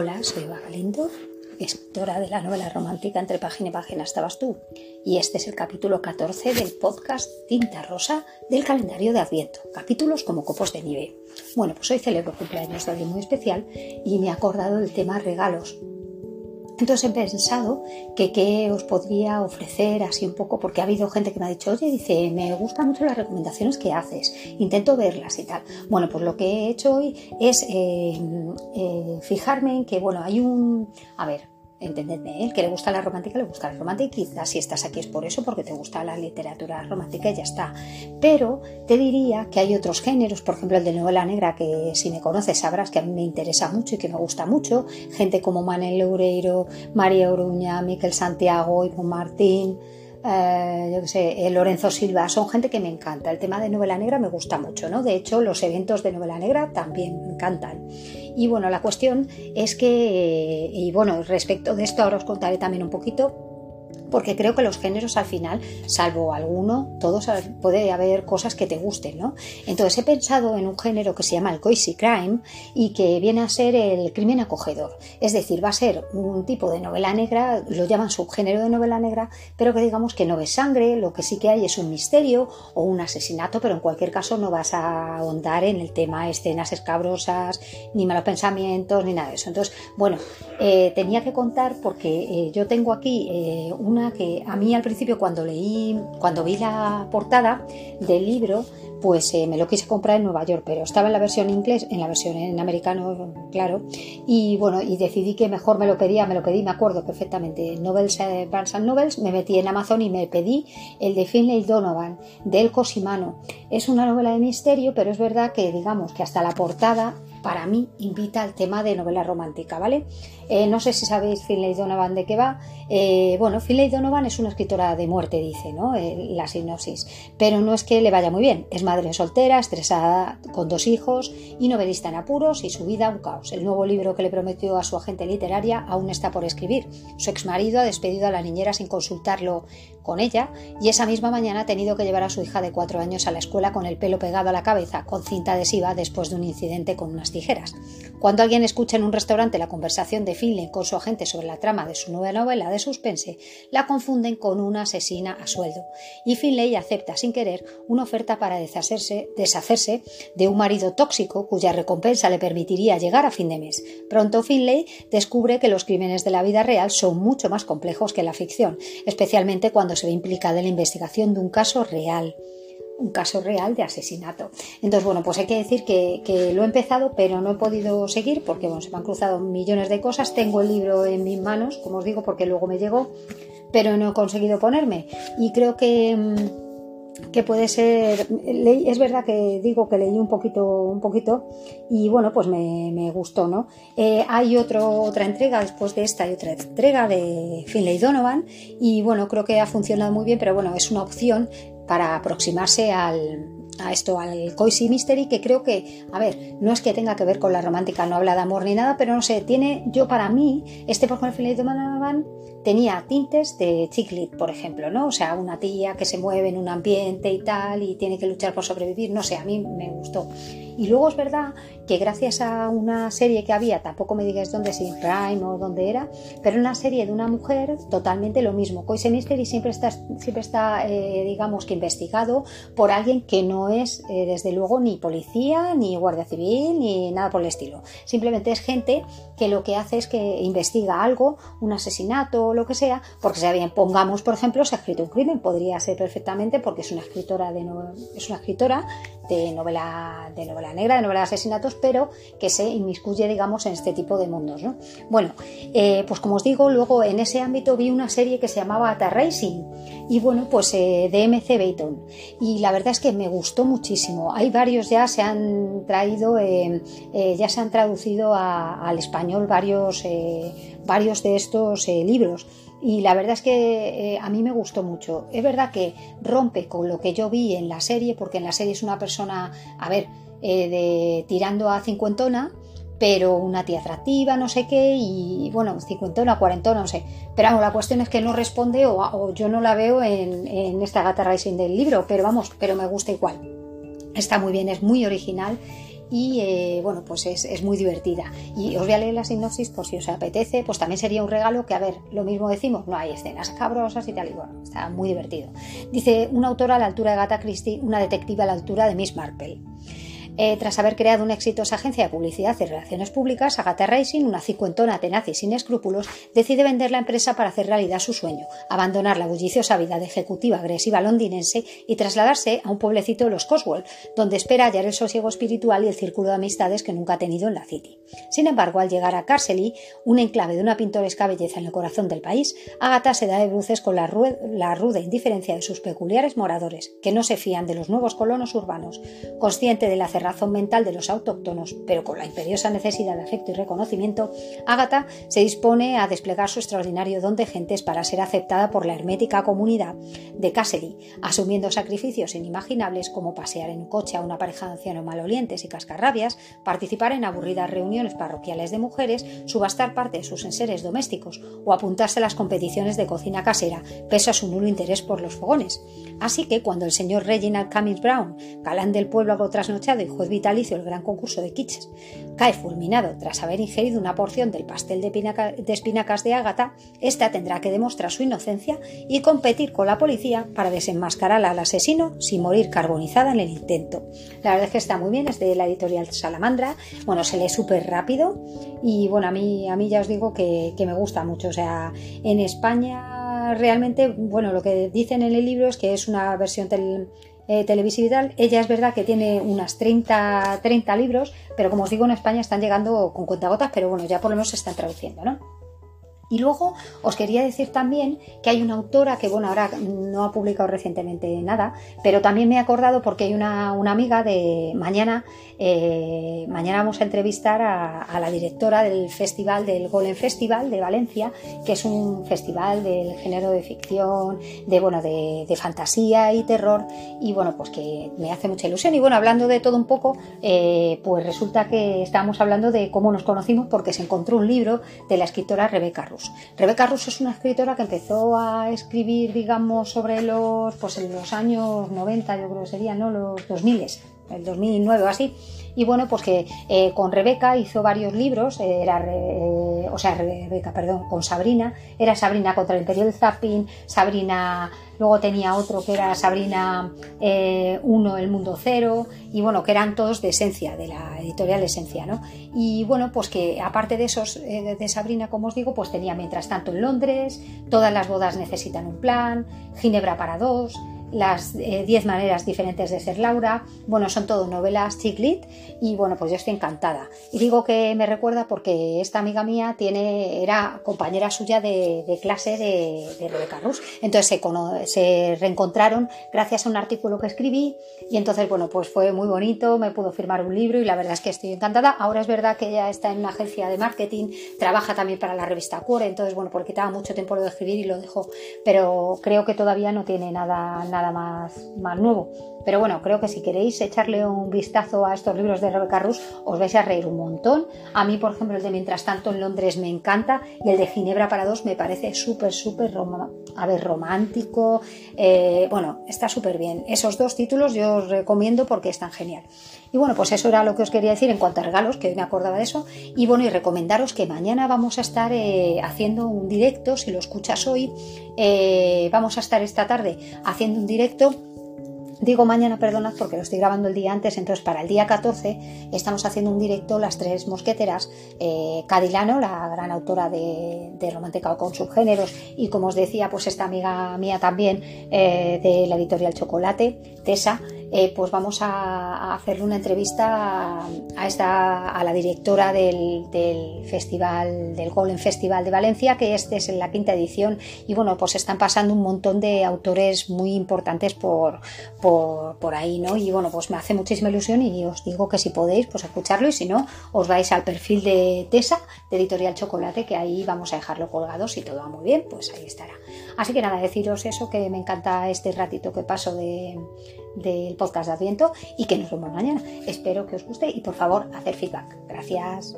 Hola, soy Eva Galindo, escritora de la novela romántica Entre página y página estabas tú, y este es el capítulo 14 del podcast Tinta Rosa del calendario de Adviento, capítulos como copos de nieve. Bueno, pues hoy celebro cumpleaños de alguien muy especial y me he acordado del tema regalos, entonces he pensado que qué os podría ofrecer así un poco, porque ha habido gente que me ha dicho, oye, dice, me gustan mucho las recomendaciones que haces, intento verlas y tal. Bueno, pues lo que he hecho hoy es eh, eh, fijarme en que, bueno, hay un, a ver, entendedme, el que le gusta la romántica le gusta la romántica quizás si estás aquí es por eso, porque te gusta la literatura romántica y ya está. Pero te diría que hay otros géneros, por ejemplo el de novela negra, que si me conoces sabrás que a mí me interesa mucho y que me gusta mucho, gente como Manel Loureiro, María Oruña, Miquel Santiago, Ivo Martín, eh, yo qué sé, eh, Lorenzo Silva, son gente que me encanta. El tema de novela negra me gusta mucho, ¿no? De hecho, los eventos de novela negra también me encantan. Y bueno, la cuestión es que, y bueno, respecto de esto ahora os contaré también un poquito porque creo que los géneros al final, salvo alguno, todos puede haber cosas que te gusten, ¿no? Entonces he pensado en un género que se llama el cozy crime y que viene a ser el crimen acogedor. Es decir, va a ser un tipo de novela negra, lo llaman subgénero de novela negra, pero que digamos que no ves sangre, lo que sí que hay es un misterio o un asesinato, pero en cualquier caso no vas a ahondar en el tema escenas escabrosas, ni malos pensamientos, ni nada de eso. Entonces, bueno, eh, tenía que contar porque eh, yo tengo aquí eh, una que a mí al principio cuando leí, cuando vi la portada del libro, pues eh, me lo quise comprar en Nueva York, pero estaba en la versión inglés, en la versión en americano, claro, y bueno, y decidí que mejor me lo pedía, me lo pedí, me acuerdo perfectamente, Novels, eh, Barnes Novels, me metí en Amazon y me pedí el de Finlay Donovan, del Cosimano. Es una novela de misterio, pero es verdad que digamos que hasta la portada para mí invita al tema de novela romántica, ¿vale? Eh, no sé si sabéis Finlay Donovan de qué va. Eh, bueno, Finlay Donovan es una escritora de muerte, dice, ¿no? Eh, la sinopsis. Pero no es que le vaya muy bien. Es madre soltera, estresada, con dos hijos y novelista en apuros y su vida un caos. El nuevo libro que le prometió a su agente literaria aún está por escribir. Su exmarido ha despedido a la niñera sin consultarlo con ella y esa misma mañana ha tenido que llevar a su hija de cuatro años a la escuela con el pelo pegado a la cabeza, con cinta adhesiva después de un incidente con unas tijeras. Cuando alguien escucha en un restaurante la conversación de Finley con su agente sobre la trama de su nueva novela de suspense, la confunden con una asesina a sueldo. Y Finley acepta sin querer una oferta para deshacerse, de un marido tóxico cuya recompensa le permitiría llegar a fin de mes. Pronto Finley descubre que los crímenes de la vida real son mucho más complejos que la ficción, especialmente cuando se ve implicada en la investigación de un caso real un caso real de asesinato. Entonces, bueno, pues hay que decir que, lo he empezado, pero no he podido seguir porque, bueno, se me han cruzado millones de cosas. Tengo el libro en mis manos, como os digo, porque luego me llegó, pero no he conseguido ponerme. Y creo que, mm, que puede ser, es verdad que digo que leí un poquito, un poquito y bueno, pues me, gustó, ¿no? Eh, hay otro, otra entrega después de esta, hay otra entrega de Finlay Donovan y bueno, creo que ha funcionado muy bien, pero bueno, es una opción para aproximarse al, a esto, al Cozy Mystery, que creo que, a ver, no es que tenga que ver con la romántica, no habla de amor ni nada, pero no sé, tiene, yo para mí, este por ejemplo, de Manaban tenía tintes de chiclit, por ejemplo, ¿no? O sea, una tía que se mueve en un ambiente y tal, y tiene que luchar por sobrevivir, no sé, a mí me gustó. Y luego es verdad que gracias a una serie que había, tampoco me digáis dónde, si Prime o dónde era, pero una serie de una mujer totalmente lo mismo. Coise Mystery siempre está, siempre está eh, digamos que investigado por alguien que no es, eh, desde luego, ni policía, ni guardia civil, ni nada por el estilo. Simplemente es gente que lo que hace es que investiga algo, un asesinato lo que sea, porque si bien, pongamos, por ejemplo, se ha escrito un crimen, podría ser perfectamente porque es una escritora de es una escritora de novela de novela negra, de novela de asesinatos, pero que se inmiscuye, digamos, en este tipo de mundos. ¿no? Bueno, eh, pues como os digo, luego en ese ámbito vi una serie que se llamaba Ata Racing y bueno, pues eh, de MC Bayton. Y la verdad es que me gustó muchísimo. Hay varios ya se han traído, eh, ya se han traducido al español varios, varios de estos libros y la verdad es que eh, a mí me gustó mucho. Es verdad que rompe con lo que yo vi en la serie, porque en la serie es una persona, a ver, eh, de, tirando a cincuentona, pero una tía atractiva, no sé qué, y bueno, cincuentona, cuarentona, no sé. Pero vamos, la cuestión es que no responde o, yo no la veo en, en esta gata rising del libro, pero vamos, pero me gusta igual. Está muy bien, es muy original y eh, bueno, pues es, muy divertida. Y os voy a leer la sinopsis por si os apetece, pues también sería un regalo que, a ver, lo mismo decimos, no hay escenas cabrosas y tal, y bueno, está muy divertido. Dice, una autora a la altura de Gata Christie, una detective a la altura de Miss Marple. Eh, tras haber creado una exitosa agencia de publicidad y relaciones públicas, Agatha Racing, una cincuentona tenaz y sin escrúpulos, decide vender la empresa para hacer realidad su sueño, abandonar la bulliciosa vida de ejecutiva agresiva londinense y trasladarse a un pueblecito de los Coswell, donde espera hallar el sosiego espiritual y el círculo de amistades que nunca ha tenido en la City. Sin embargo, al llegar a Carsley, un enclave de una pintoresca belleza en el corazón del país, Agatha se da de bruces con la, la ruda indiferencia de sus peculiares moradores, que no se fían de los nuevos colonos urbanos. Consciente de la cerrada razón mental de los autóctonos, pero con la imperiosa necesidad de afecto y reconocimiento, Ágata se dispone a desplegar su extraordinario don de gentes para ser aceptada por la hermética comunidad de Cassidy, asumiendo sacrificios inimaginables como pasear en coche a una pareja de ancianos malolientes y cascarrabias, participar en aburridas reuniones parroquiales de mujeres, subastar parte de sus enseres domésticos o apuntarse a las competiciones de cocina casera, pese a su nulo interés por los fogones. Así que cuando el señor Reginald Cummings Brown, galán del pueblo trasnochado y juez vitalicio del gran concurso de quiches, cae fulminado tras haber ingerido una porción del pastel de, espinacas de Ágata, ésta tendrá que demostrar su inocencia y competir con la policía para desenmascarar al asesino sin morir carbonizada en el intento. La verdad es que está muy bien, es de la editorial Salamandra, bueno, se lee súper rápido y bueno, a mí, a mí ya os digo que, que me gusta mucho, o sea, en España realmente, bueno, lo que dicen en el libro es que es una versión eh, televisiva Ella es verdad que tiene unas 30, 30 libros, pero como os digo, en España están llegando con cuentagotas, pero bueno, ya por lo menos se están traduciendo, ¿no? Y luego os quería decir también que hay una autora que, bueno, ahora no ha publicado recientemente nada, pero también me he acordado porque hay una, amiga de mañana, eh, mañana vamos a entrevistar a, la directora del festival, del Golem Festival de Valencia, que es un festival del género de ficción, de, bueno, de, fantasía y terror, y bueno, pues que me hace mucha ilusión. Y bueno, hablando de todo un poco, eh, pues resulta que estábamos hablando de cómo nos conocimos porque se encontró un libro de la escritora Rebeca Rebeca Russo es una escritora que empezó a escribir, digamos, sobre los, pues en los años 90, yo creo que serían, ¿no? Los 2000, el 2009 o así. Y bueno, pues que eh, con Rebeca hizo varios libros, eh, era, eh, o sea, Rebeca, perdón, con Sabrina, era Sabrina contra el Imperio del Zapping, Sabrina luego tenía otro que era Sabrina 1, eh, El Mundo Cero, y bueno, que eran todos de Esencia, de la editorial Esencia, ¿no? Y bueno, pues que aparte de esos eh, de Sabrina, como os digo, pues tenía mientras tanto en Londres, Todas las bodas necesitan un plan, Ginebra para dos, las 10 eh, maneras diferentes de ser Laura. Bueno, son todo novelas chick y bueno, pues yo estoy encantada. Y digo que me recuerda porque esta amiga mía tiene, era compañera suya de, clase de, de, Rebeca Rus. Entonces se, se, reencontraron gracias a un artículo que escribí y entonces, bueno, pues fue muy bonito, me pudo firmar un libro y la verdad es que estoy encantada. Ahora es verdad que ella está en una agencia de marketing, trabaja también para la revista Cuore, entonces, bueno, porque quitaba mucho tiempo lo de escribir y lo dejó, pero creo que todavía no tiene nada más, más nuevo. Pero bueno, creo que si queréis echarle un vistazo a estos libros de Rebecca Rus, os vais a reír un montón. A mí, por ejemplo, el de Mientras tanto en Londres me encanta y el de Ginebra para dos me parece súper, súper a ver, romántico. Eh, bueno, está súper bien. Esos dos títulos yo os recomiendo porque están genial. Y bueno, pues eso era lo que os quería decir en cuanto a regalos, que hoy me acordaba de eso. Y bueno, y recomendaros que mañana vamos a estar eh, haciendo un directo, si lo escuchas hoy, eh, vamos a estar esta tarde haciendo un directo Digo mañana, perdonad, porque lo estoy grabando el día antes, entonces para el día 14 estamos haciendo un directo Las Tres Mosqueteras, eh, Cadilano, la gran autora de, de Romántica con subgéneros, y como os decía, pues esta amiga mía también eh, de la editorial Chocolate, Tesa, eh, pues vamos a, hacerle una entrevista a, esta, a la directora del, festival, del Golden Festival de Valencia, que este es en la quinta edición, y bueno, pues están pasando un montón de autores muy importantes por, por, ahí, ¿no? Y bueno, pues me hace muchísima ilusión y os digo que si podéis, pues escucharlo, y si no, os vais al perfil de Tesa, de Editorial Chocolate, que ahí vamos a dejarlo colgado, si todo va muy bien, pues ahí estará. Así que nada, deciros eso, que me encanta este ratito que paso de del podcast de Adviento y que nos vemos mañana. Espero que os guste y por favor hacer feedback. Gracias.